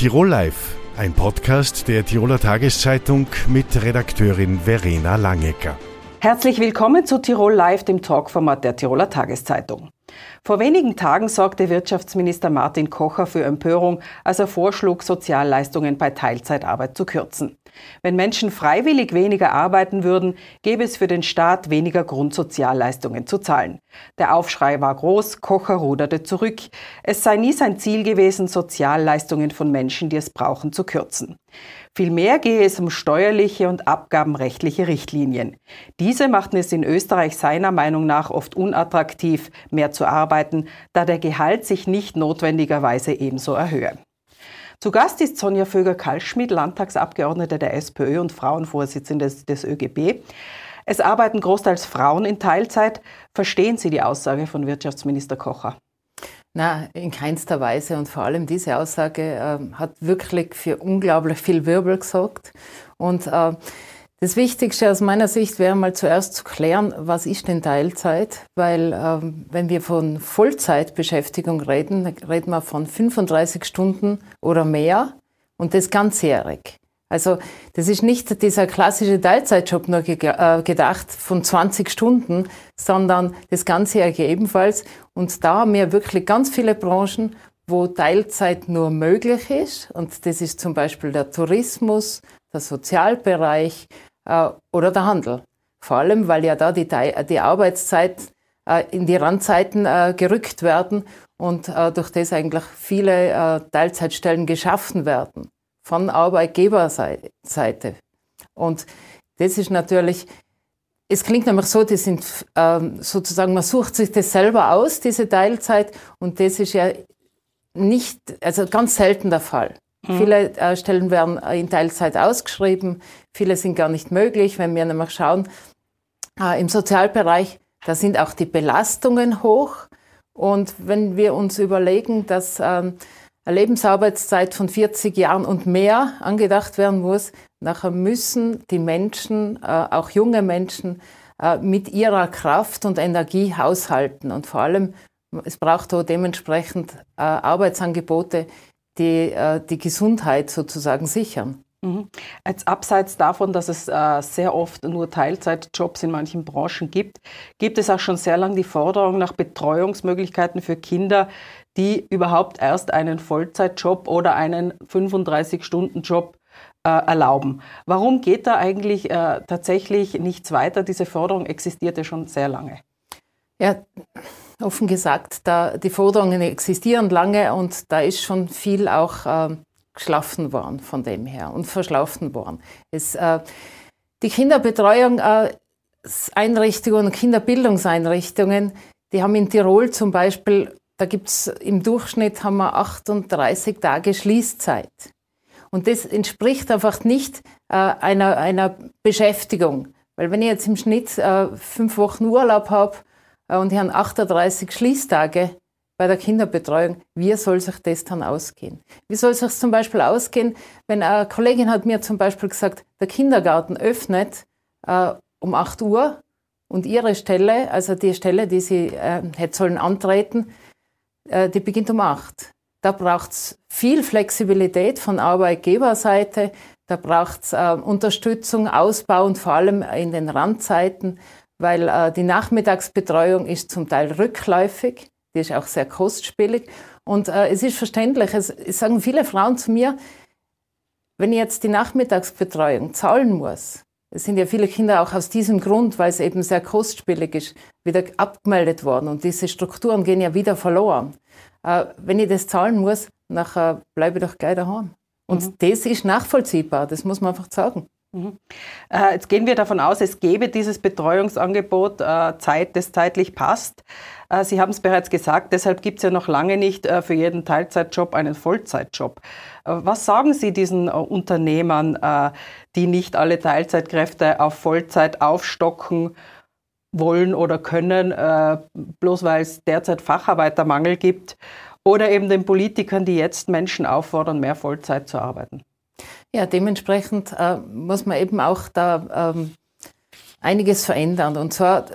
Tirol Live, ein Podcast der Tiroler Tageszeitung mit Redakteurin Verena Langecker. Herzlich willkommen zu Tirol Live, dem Talkformat der Tiroler Tageszeitung. Vor wenigen Tagen sorgte Wirtschaftsminister Martin Kocher für Empörung, als er vorschlug, Sozialleistungen bei Teilzeitarbeit zu kürzen. Wenn Menschen freiwillig weniger arbeiten würden, gäbe es für den Staat weniger Grundsozialleistungen zu zahlen. Der Aufschrei war groß, Kocher ruderte zurück. Es sei nie sein Ziel gewesen, Sozialleistungen von Menschen, die es brauchen, zu kürzen. Vielmehr gehe es um steuerliche und abgabenrechtliche Richtlinien. Diese machten es in Österreich seiner Meinung nach oft unattraktiv, mehr zu arbeiten, da der Gehalt sich nicht notwendigerweise ebenso erhöhe. Zu Gast ist Sonja Vöger-Kalschmidt, Landtagsabgeordnete der SPÖ und Frauenvorsitzende des, des ÖGB. Es arbeiten großteils Frauen in Teilzeit. Verstehen Sie die Aussage von Wirtschaftsminister Kocher? Na, in keinster Weise. Und vor allem diese Aussage äh, hat wirklich für unglaublich viel Wirbel gesorgt. Und äh, das Wichtigste aus meiner Sicht wäre mal zuerst zu klären, was ist denn Teilzeit? Weil ähm, wenn wir von Vollzeitbeschäftigung reden, reden wir von 35 Stunden oder mehr und das ganzjährig. Also das ist nicht dieser klassische Teilzeitjob nur ge äh, gedacht von 20 Stunden, sondern das Ganzjährige ebenfalls. Und da haben wir wirklich ganz viele Branchen, wo Teilzeit nur möglich ist. Und das ist zum Beispiel der Tourismus, der Sozialbereich äh, oder der Handel. Vor allem, weil ja da die, die Arbeitszeit äh, in die Randzeiten äh, gerückt werden und äh, durch das eigentlich viele äh, Teilzeitstellen geschaffen werden von Arbeitgeberseite. Und das ist natürlich, es klingt nämlich so, das sind ähm, sozusagen, man sucht sich das selber aus, diese Teilzeit, und das ist ja nicht, also ganz selten der Fall. Mhm. Viele äh, Stellen werden in Teilzeit ausgeschrieben, viele sind gar nicht möglich. Wenn wir nämlich schauen, äh, im Sozialbereich, da sind auch die Belastungen hoch. Und wenn wir uns überlegen, dass ähm, eine Lebensarbeitszeit von 40 Jahren und mehr angedacht werden muss, nachher müssen die Menschen, äh, auch junge Menschen, äh, mit ihrer Kraft und Energie haushalten. Und vor allem, es braucht auch dementsprechend äh, Arbeitsangebote, die die Gesundheit sozusagen sichern. Mhm. Jetzt abseits davon, dass es äh, sehr oft nur Teilzeitjobs in manchen Branchen gibt, gibt es auch schon sehr lange die Forderung nach Betreuungsmöglichkeiten für Kinder, die überhaupt erst einen Vollzeitjob oder einen 35-Stunden-Job äh, erlauben. Warum geht da eigentlich äh, tatsächlich nichts weiter? Diese Forderung existiert ja schon sehr lange. Ja, offen gesagt, da, die Forderungen existieren lange und da ist schon viel auch äh, geschlafen worden von dem her und verschlafen worden. Es, äh, die Kinderbetreuung, äh, Einrichtungen, Kinderbildungseinrichtungen, die haben in Tirol zum Beispiel da gibt es im Durchschnitt haben wir 38 Tage Schließzeit. Und das entspricht einfach nicht äh, einer, einer Beschäftigung. Weil wenn ich jetzt im Schnitt äh, fünf Wochen Urlaub habe äh, und ich habe 38 Schließtage bei der Kinderbetreuung, wie soll sich das dann ausgehen? Wie soll sich zum Beispiel ausgehen, wenn eine Kollegin hat mir zum Beispiel gesagt, der Kindergarten öffnet äh, um 8 Uhr und ihre Stelle, also die Stelle, die sie äh, hätte sollen antreten, die beginnt um acht. Da braucht es viel Flexibilität von Arbeitgeberseite, da braucht es äh, Unterstützung, Ausbau und vor allem in den Randzeiten, weil äh, die Nachmittagsbetreuung ist zum Teil rückläufig, die ist auch sehr kostspielig. Und äh, es ist verständlich, es, es sagen viele Frauen zu mir, wenn ich jetzt die Nachmittagsbetreuung zahlen muss, es sind ja viele Kinder auch aus diesem Grund, weil es eben sehr kostspielig ist, wieder abgemeldet worden. Und diese Strukturen gehen ja wieder verloren. Äh, wenn ich das zahlen muss, nachher bleibe ich doch gleich daheim. Und mhm. das ist nachvollziehbar, das muss man einfach sagen. Mhm. Äh, jetzt gehen wir davon aus, es gäbe dieses Betreuungsangebot äh, Zeit, das zeitlich passt. Äh, Sie haben es bereits gesagt, deshalb gibt es ja noch lange nicht für jeden Teilzeitjob einen Vollzeitjob. Was sagen Sie diesen Unternehmern, die nicht alle Teilzeitkräfte auf Vollzeit aufstocken wollen oder können, bloß weil es derzeit Facharbeitermangel gibt? Oder eben den Politikern, die jetzt Menschen auffordern, mehr Vollzeit zu arbeiten? Ja, dementsprechend äh, muss man eben auch da ähm, einiges verändern. Und zwar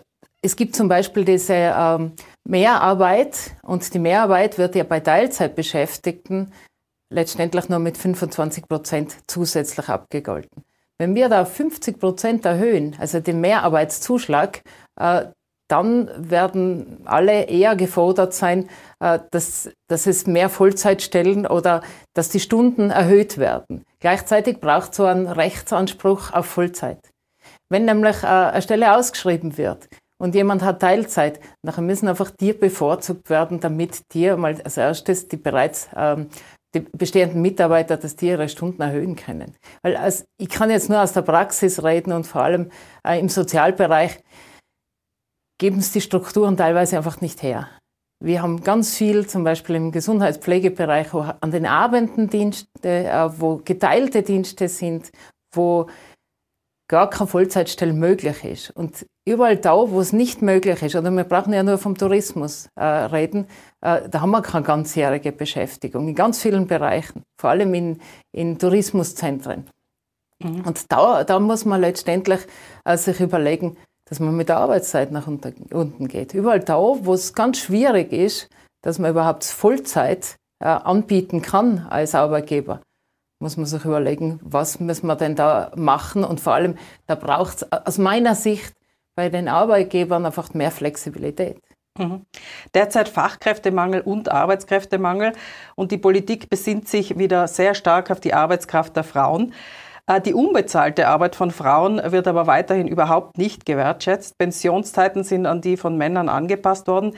es gibt zum Beispiel diese ähm, Mehrarbeit und die Mehrarbeit wird ja bei Teilzeitbeschäftigten letztendlich nur mit 25 Prozent zusätzlich abgegolten. Wenn wir da auf 50 Prozent erhöhen, also den Mehrarbeitszuschlag, äh, dann werden alle eher gefordert sein, äh, dass, dass es mehr Vollzeitstellen oder dass die Stunden erhöht werden. Gleichzeitig braucht so einen Rechtsanspruch auf Vollzeit. Wenn nämlich äh, eine Stelle ausgeschrieben wird und jemand hat Teilzeit, dann müssen einfach die bevorzugt werden, damit die mal als erstes die bereits ähm, die bestehenden Mitarbeiter, dass die ihre Stunden erhöhen können. Weil als, ich kann jetzt nur aus der Praxis reden und vor allem äh, im Sozialbereich geben es die Strukturen teilweise einfach nicht her. Wir haben ganz viel, zum Beispiel im Gesundheitspflegebereich, wo an den Abenden Dienste, äh, wo geteilte Dienste sind, wo gar keine Vollzeitstelle möglich ist. Und überall da, wo es nicht möglich ist, oder wir brauchen ja nur vom Tourismus äh, reden, äh, da haben wir keine ganzjährige Beschäftigung in ganz vielen Bereichen, vor allem in, in Tourismuszentren. Mhm. Und da, da muss man letztendlich äh, sich überlegen, dass man mit der Arbeitszeit nach unten geht. Überall da, wo es ganz schwierig ist, dass man überhaupt Vollzeit äh, anbieten kann als Arbeitgeber, muss man sich überlegen, was müssen wir denn da machen und vor allem, da braucht es aus meiner Sicht bei den Arbeitgebern einfach mehr Flexibilität. Mhm. Derzeit Fachkräftemangel und Arbeitskräftemangel und die Politik besinnt sich wieder sehr stark auf die Arbeitskraft der Frauen. Äh, die unbezahlte Arbeit von Frauen wird aber weiterhin überhaupt nicht gewertschätzt. Pensionszeiten sind an die von Männern angepasst worden.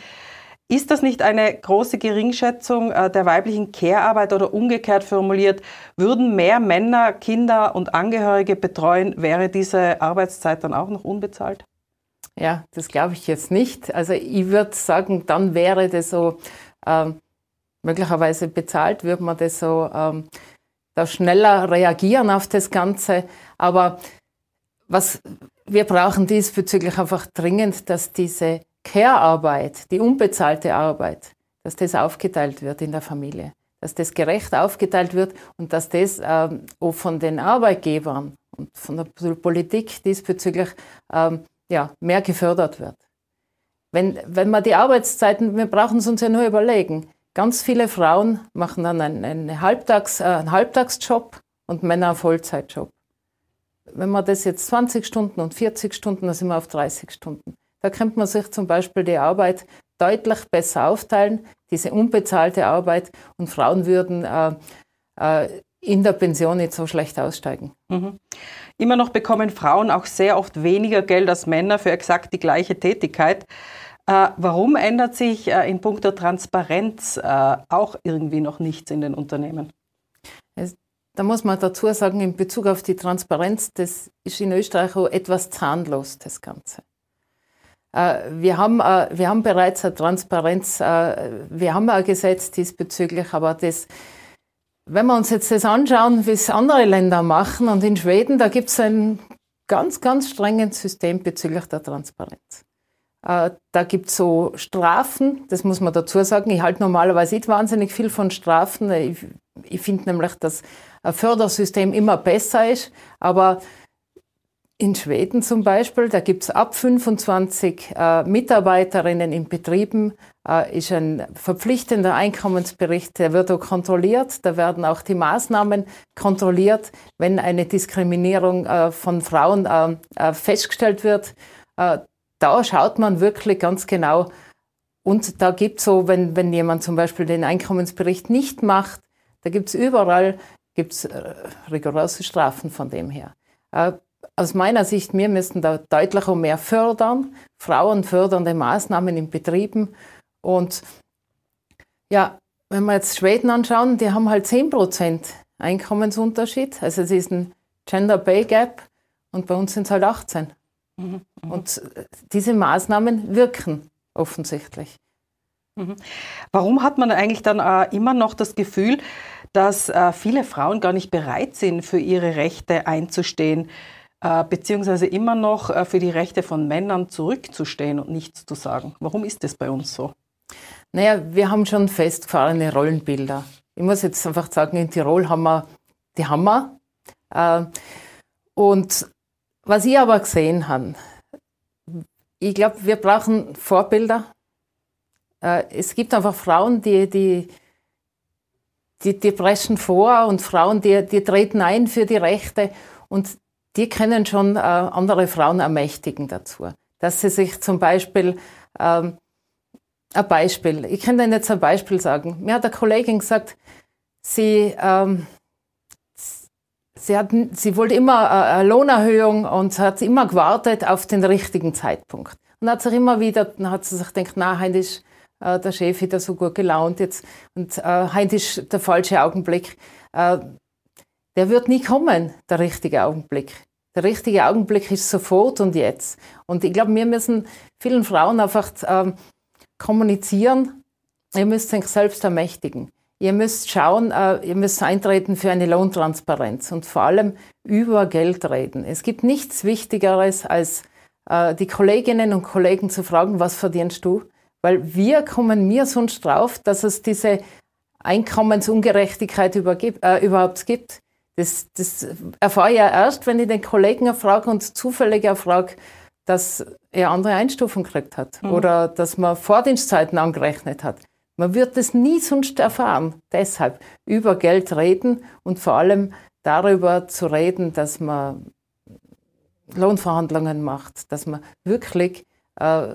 Ist das nicht eine große Geringschätzung äh, der weiblichen Care-Arbeit oder umgekehrt formuliert, würden mehr Männer Kinder und Angehörige betreuen, wäre diese Arbeitszeit dann auch noch unbezahlt? Ja, das glaube ich jetzt nicht. Also ich würde sagen, dann wäre das so ähm, möglicherweise bezahlt, würde man das so ähm, da schneller reagieren auf das Ganze. Aber was wir brauchen diesbezüglich einfach dringend, dass diese Care-Arbeit, die unbezahlte Arbeit, dass das aufgeteilt wird in der Familie, dass das gerecht aufgeteilt wird und dass das ähm, auch von den Arbeitgebern und von der Politik diesbezüglich ähm, ja, mehr gefördert wird. Wenn, wenn man die Arbeitszeiten, wir brauchen es uns ja nur überlegen, Ganz viele Frauen machen dann einen, einen, Halbtags, äh, einen Halbtagsjob und Männer einen Vollzeitjob. Wenn man das jetzt 20 Stunden und 40 Stunden, dann sind wir auf 30 Stunden. Da könnte man sich zum Beispiel die Arbeit deutlich besser aufteilen, diese unbezahlte Arbeit, und Frauen würden äh, äh, in der Pension nicht so schlecht aussteigen. Mhm. Immer noch bekommen Frauen auch sehr oft weniger Geld als Männer für exakt die gleiche Tätigkeit. Äh, warum ändert sich äh, in puncto Transparenz äh, auch irgendwie noch nichts in den Unternehmen? Da muss man dazu sagen, in Bezug auf die Transparenz, das ist in Österreich auch etwas zahnlos, das Ganze. Wir haben, wir haben bereits eine Transparenz, wir haben ein Gesetz diesbezüglich, aber das, wenn wir uns jetzt das anschauen, wie es andere Länder machen, und in Schweden, da gibt es ein ganz, ganz strenges System bezüglich der Transparenz. Äh, da gibt es so Strafen, das muss man dazu sagen. Ich halte normalerweise nicht wahnsinnig viel von Strafen. Ich, ich finde nämlich, dass ein Fördersystem immer besser ist. Aber in Schweden zum Beispiel, da gibt es ab 25 äh, Mitarbeiterinnen in Betrieben, äh, ist ein verpflichtender Einkommensbericht, der wird auch kontrolliert. Da werden auch die Maßnahmen kontrolliert, wenn eine Diskriminierung äh, von Frauen äh, äh, festgestellt wird da schaut man wirklich ganz genau. Und da gibt es so, wenn, wenn jemand zum Beispiel den Einkommensbericht nicht macht, da gibt es überall gibt's, äh, rigorose Strafen von dem her. Äh, aus meiner Sicht, wir müssten da deutlich mehr fördern, Frauen fördernde Maßnahmen in Betrieben. Und ja, wenn wir jetzt Schweden anschauen, die haben halt 10% Einkommensunterschied. Also es ist ein Gender Pay Gap und bei uns sind es halt 18. Mhm. Und diese Maßnahmen wirken offensichtlich. Mhm. Warum hat man eigentlich dann äh, immer noch das Gefühl, dass äh, viele Frauen gar nicht bereit sind, für ihre Rechte einzustehen, äh, beziehungsweise immer noch äh, für die Rechte von Männern zurückzustehen und nichts zu sagen? Warum ist das bei uns so? Naja, wir haben schon festgefahrene Rollenbilder. Ich muss jetzt einfach sagen, in Tirol haben wir die Hammer. Äh, und was ich aber gesehen habe, ich glaube, wir brauchen Vorbilder. Äh, es gibt einfach Frauen, die, die, die, die preschen vor und Frauen, die, die treten ein für die Rechte und die können schon äh, andere Frauen ermächtigen dazu. Dass sie sich zum Beispiel, ähm, ein Beispiel, ich kann Ihnen jetzt ein Beispiel sagen. Mir hat eine Kollegin gesagt, sie, ähm, sie, hat, sie wollte immer eine Lohnerhöhung und hat immer gewartet auf den richtigen Zeitpunkt. Und hat sich immer wieder, dann hat sie sich gedacht, na, heute äh, der Chef wieder so gut gelaunt jetzt und äh, heute der falsche Augenblick. Äh, der wird nie kommen, der richtige Augenblick. Der richtige Augenblick ist sofort und jetzt. Und ich glaube, wir müssen vielen Frauen einfach äh, kommunizieren, ihr müsst euch selbst ermächtigen. Ihr müsst schauen, äh, ihr müsst eintreten für eine Lohntransparenz und vor allem über Geld reden. Es gibt nichts Wichtigeres, als äh, die Kolleginnen und Kollegen zu fragen, was verdienst du? Weil wir kommen mir sonst drauf, dass es diese Einkommensungerechtigkeit äh, überhaupt gibt. Das, das erfahre ich ja erst, wenn ich den Kollegen erfrage und zufällig erfrage, dass er andere Einstufungen gekriegt hat mhm. oder dass man Vordienstzeiten angerechnet hat. Man wird das nie sonst erfahren. Deshalb über Geld reden und vor allem darüber zu reden, dass man Lohnverhandlungen macht, dass man wirklich äh,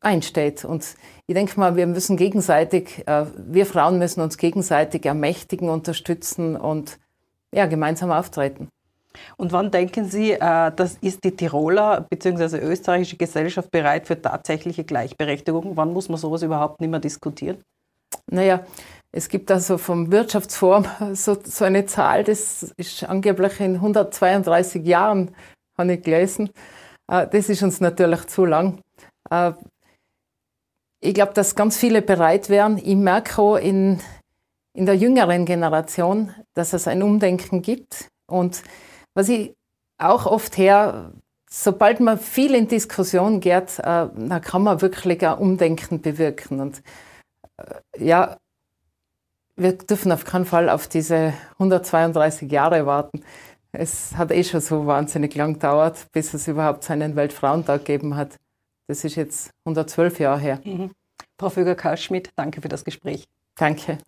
einsteht. Und ich denke mal, wir müssen gegenseitig, äh, wir Frauen müssen uns gegenseitig ermächtigen, unterstützen und ja, gemeinsam auftreten. Und wann denken Sie, äh, das ist die Tiroler bzw. österreichische Gesellschaft bereit für tatsächliche Gleichberechtigung? Wann muss man sowas überhaupt nicht mehr diskutieren? Naja, es gibt also vom Wirtschaftsforum so, so eine Zahl, das ist angeblich in 132 Jahren, habe ich gelesen. Äh, das ist uns natürlich zu lang. Äh, ich glaube, dass ganz viele bereit wären. Ich merke auch in, in der jüngeren Generation, dass es ein Umdenken gibt. Und was ich auch oft her, sobald man viel in Diskussion geht, äh, dann kann man wirklich ein Umdenken bewirken. Und äh, ja, wir dürfen auf keinen Fall auf diese 132 Jahre warten. Es hat eh schon so wahnsinnig lang gedauert, bis es überhaupt seinen Weltfrauentag gegeben hat. Das ist jetzt 112 Jahre her. Mhm. Frau Vöger-Karl-Schmidt, danke für das Gespräch. Danke.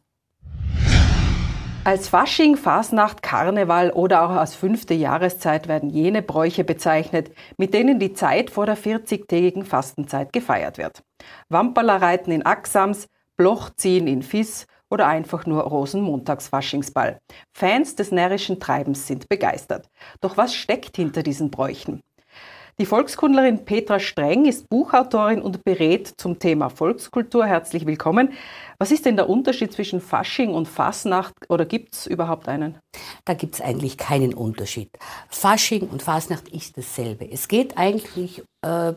Als Fasching, Fasnacht, Karneval oder auch als fünfte Jahreszeit werden jene Bräuche bezeichnet, mit denen die Zeit vor der 40-tägigen Fastenzeit gefeiert wird. Wamperlerreiten in Axams, Blochziehen in Fiss oder einfach nur Rosenmontagsfaschingsball. Fans des närrischen Treibens sind begeistert. Doch was steckt hinter diesen Bräuchen? Die Volkskundlerin Petra Streng ist Buchautorin und berät zum Thema Volkskultur. Herzlich willkommen. Was ist denn der Unterschied zwischen Fasching und Fasnacht oder gibt es überhaupt einen? Da gibt es eigentlich keinen Unterschied. Fasching und Fasnacht ist dasselbe. Es geht eigentlich äh,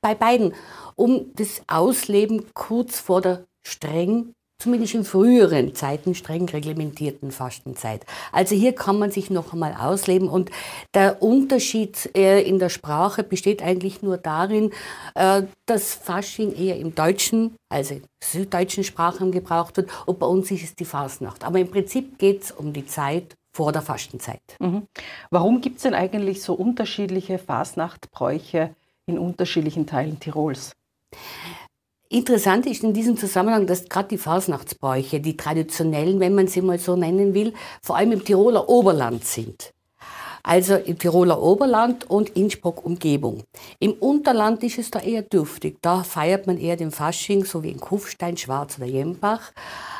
bei beiden um das Ausleben kurz vor der streng zumindest in früheren Zeiten streng reglementierten Fastenzeit. Also hier kann man sich noch einmal ausleben und der Unterschied äh, in der Sprache besteht eigentlich nur darin, äh, dass Fasching eher im deutschen, also süddeutschen Sprachen gebraucht wird und bei uns ist es die Fastnacht. Aber im Prinzip geht es um die Zeit vor der Fastenzeit. Mhm. Warum gibt es denn eigentlich so unterschiedliche Fastnachtbräuche in unterschiedlichen Teilen Tirols? Interessant ist in diesem Zusammenhang, dass gerade die Fasnachtsbräuche, die traditionellen, wenn man sie mal so nennen will, vor allem im Tiroler Oberland sind. Also im Tiroler Oberland und Innsbruck Umgebung. Im Unterland ist es da eher dürftig. Da feiert man eher den Fasching, so wie in Kufstein, Schwarz oder Jembach.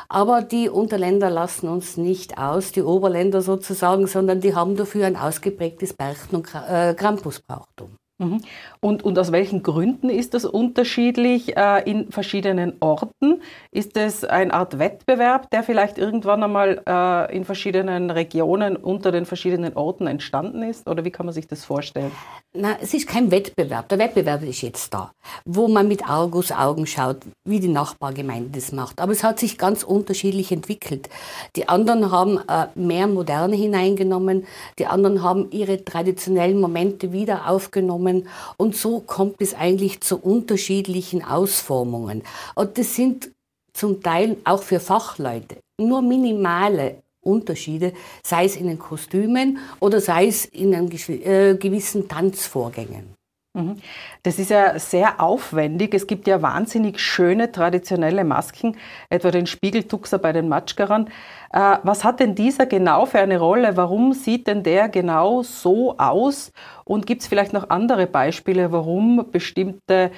Aber die Unterländer lassen uns nicht aus, die Oberländer sozusagen, sondern die haben dafür ein ausgeprägtes Berchten- und äh, Krampusbrauchtum. Mhm. Und, und aus welchen Gründen ist das unterschiedlich äh, in verschiedenen Orten? Ist es eine Art Wettbewerb, der vielleicht irgendwann einmal äh, in verschiedenen Regionen unter den verschiedenen Orten entstanden ist? Oder wie kann man sich das vorstellen? Na, es ist kein Wettbewerb. Der Wettbewerb ist jetzt da, wo man mit Augus Augen schaut, wie die Nachbargemeinde das macht. Aber es hat sich ganz unterschiedlich entwickelt. Die anderen haben äh, mehr Moderne hineingenommen, die anderen haben ihre traditionellen Momente wieder aufgenommen Formen und so kommt es eigentlich zu unterschiedlichen Ausformungen. Und das sind zum Teil auch für Fachleute nur minimale Unterschiede, sei es in den Kostümen oder sei es in einem, äh, gewissen Tanzvorgängen. Mhm. Das ist ja sehr aufwendig. Es gibt ja wahnsinnig schöne traditionelle Masken, etwa den Spiegeltuxer bei den Matschgerern. Äh, was hat denn dieser genau für eine Rolle? Warum sieht denn der genau so aus? Und gibt es vielleicht noch andere Beispiele, warum bestimmte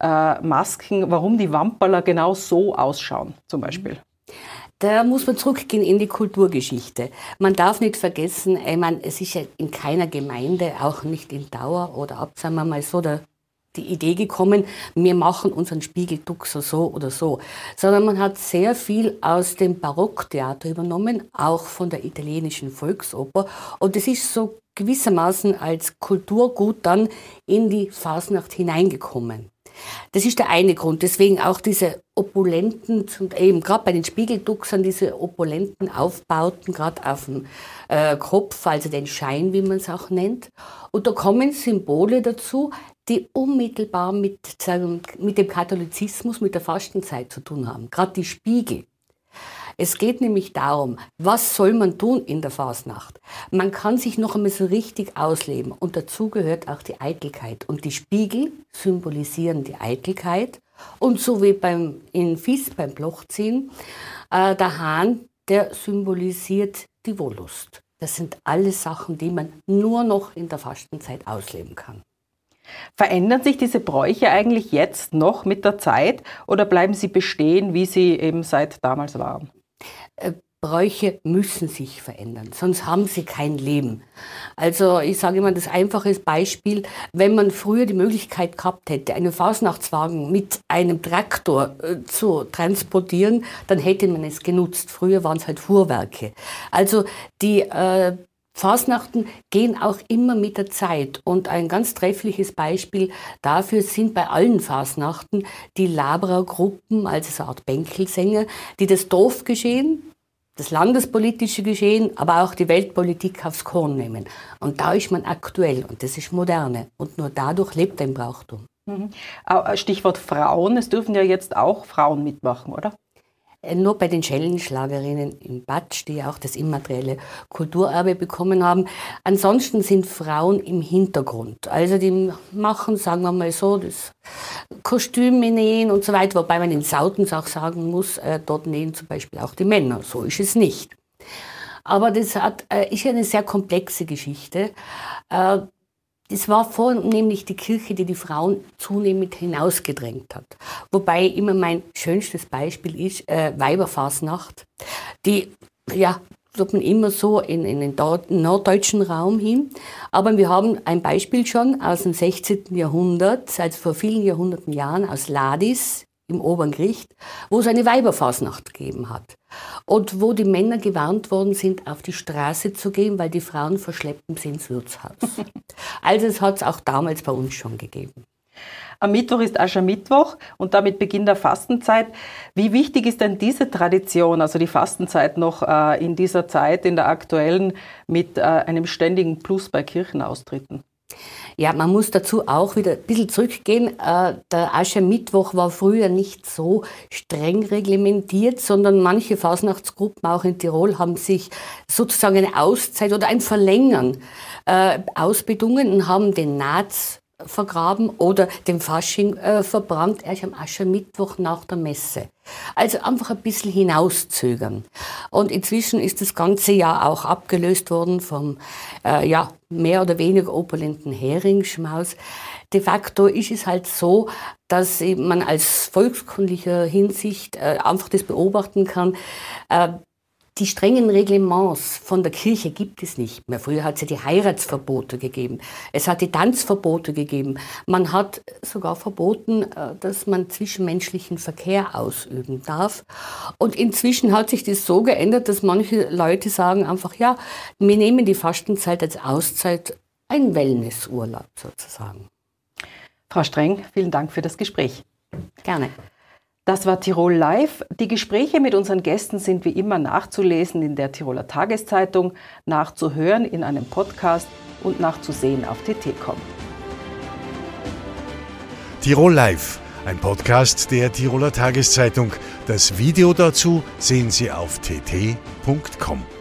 äh, Masken, warum die Wamperler genau so ausschauen, zum Beispiel? Da muss man zurückgehen in die Kulturgeschichte. Man darf nicht vergessen, ich meine, es ist ja in keiner Gemeinde, auch nicht in Dauer oder ab, sagen wir mal so, der, die Idee gekommen, wir machen unseren Spiegelduxer so oder so, sondern man hat sehr viel aus dem Barocktheater übernommen, auch von der italienischen Volksoper. Und es ist so gewissermaßen als Kulturgut dann in die Fasnacht hineingekommen. Das ist der eine Grund. Deswegen auch diese opulenten, eben gerade bei den Spiegelduxern, diese opulenten Aufbauten, gerade auf dem äh, Kopf, also den Schein, wie man es auch nennt. Und da kommen Symbole dazu, die unmittelbar mit, mit dem Katholizismus, mit der Fastenzeit zu tun haben. Gerade die Spiegel. Es geht nämlich darum, was soll man tun in der Fasnacht? Man kann sich noch einmal so richtig ausleben und dazu gehört auch die Eitelkeit. Und die Spiegel symbolisieren die Eitelkeit und so wie beim, in Fies beim Blochziehen, äh, der Hahn, der symbolisiert die Wollust. Das sind alles Sachen, die man nur noch in der Fastenzeit ausleben kann. Verändern sich diese Bräuche eigentlich jetzt noch mit der Zeit oder bleiben sie bestehen, wie sie eben seit damals waren? Äh, Bräuche müssen sich verändern, sonst haben sie kein Leben. Also ich sage immer das einfache Beispiel, wenn man früher die Möglichkeit gehabt hätte, einen Fasnachtswagen mit einem Traktor äh, zu transportieren, dann hätte man es genutzt. Früher waren es halt Fuhrwerke. Also die äh, Fasnachten gehen auch immer mit der Zeit. Und ein ganz treffliches Beispiel dafür sind bei allen Fasnachten die Labra-Gruppen, also so eine Art Bänkelsänger, die das Dorfgeschehen, das landespolitische Geschehen, aber auch die Weltpolitik aufs Korn nehmen. Und da ist man aktuell und das ist moderne. Und nur dadurch lebt ein Brauchtum. Mhm. Stichwort Frauen, es dürfen ja jetzt auch Frauen mitmachen, oder? Äh, nur bei den Schellenschlagerinnen im Batsch, die auch das immaterielle Kulturerbe bekommen haben. Ansonsten sind Frauen im Hintergrund. Also die machen, sagen wir mal so, das Kostüme nähen und so weiter, wobei man in Sautens auch sagen muss, äh, dort nähen zum Beispiel auch die Männer. So ist es nicht. Aber das hat, äh, ist eine sehr komplexe Geschichte. Äh, das war vornehmlich die Kirche, die die Frauen zunehmend hinausgedrängt hat. Wobei immer mein schönstes Beispiel ist äh, Weiberfasnacht, die ja sagt man immer so in, in den norddeutschen Raum hin. Aber wir haben ein Beispiel schon aus dem 16. Jahrhundert, also vor vielen Jahrhunderten Jahren, aus Ladis im Oberen Gericht, wo es eine Weiberfasnacht gegeben hat. Und wo die Männer gewarnt worden sind, auf die Straße zu gehen, weil die Frauen verschleppen sie ins Wirtshaus. also es hat es auch damals bei uns schon gegeben. Am Mittwoch ist Aschermittwoch und damit Beginn der Fastenzeit. Wie wichtig ist denn diese Tradition, also die Fastenzeit noch äh, in dieser Zeit, in der aktuellen, mit äh, einem ständigen Plus bei Kirchenaustritten? Ja, man muss dazu auch wieder ein bisschen zurückgehen. Äh, der Aschermittwoch war früher nicht so streng reglementiert, sondern manche Fasnachtsgruppen auch in Tirol haben sich sozusagen eine Auszeit oder ein Verlängern äh, ausbedungen und haben den Naz vergraben oder den Fasching äh, verbrannt, erst am Aschermittwoch nach der Messe. Also einfach ein bisschen hinauszögern. Und inzwischen ist das ganze Jahr auch abgelöst worden vom äh, ja, mehr oder weniger opulenten Heringsschmaus. De facto ist es halt so, dass man als volkskundlicher Hinsicht äh, einfach das beobachten kann. Die strengen Reglements von der Kirche gibt es nicht mehr. Früher hat es ja die Heiratsverbote gegeben. Es hat die Tanzverbote gegeben. Man hat sogar verboten, äh, dass man zwischenmenschlichen Verkehr ausüben darf. Und inzwischen hat sich das so geändert, dass manche Leute sagen einfach, ja, wir nehmen die Fastenzeit als Auszeit, ein Wellnessurlaub sozusagen. Frau Streng, vielen Dank für das Gespräch. Gerne. Das war Tirol Live. Die Gespräche mit unseren Gästen sind wie immer nachzulesen in der Tiroler Tageszeitung, nachzuhören in einem Podcast und nachzusehen auf tt.com. Tirol Live, ein Podcast der Tiroler Tageszeitung. Das Video dazu sehen Sie auf tt.com.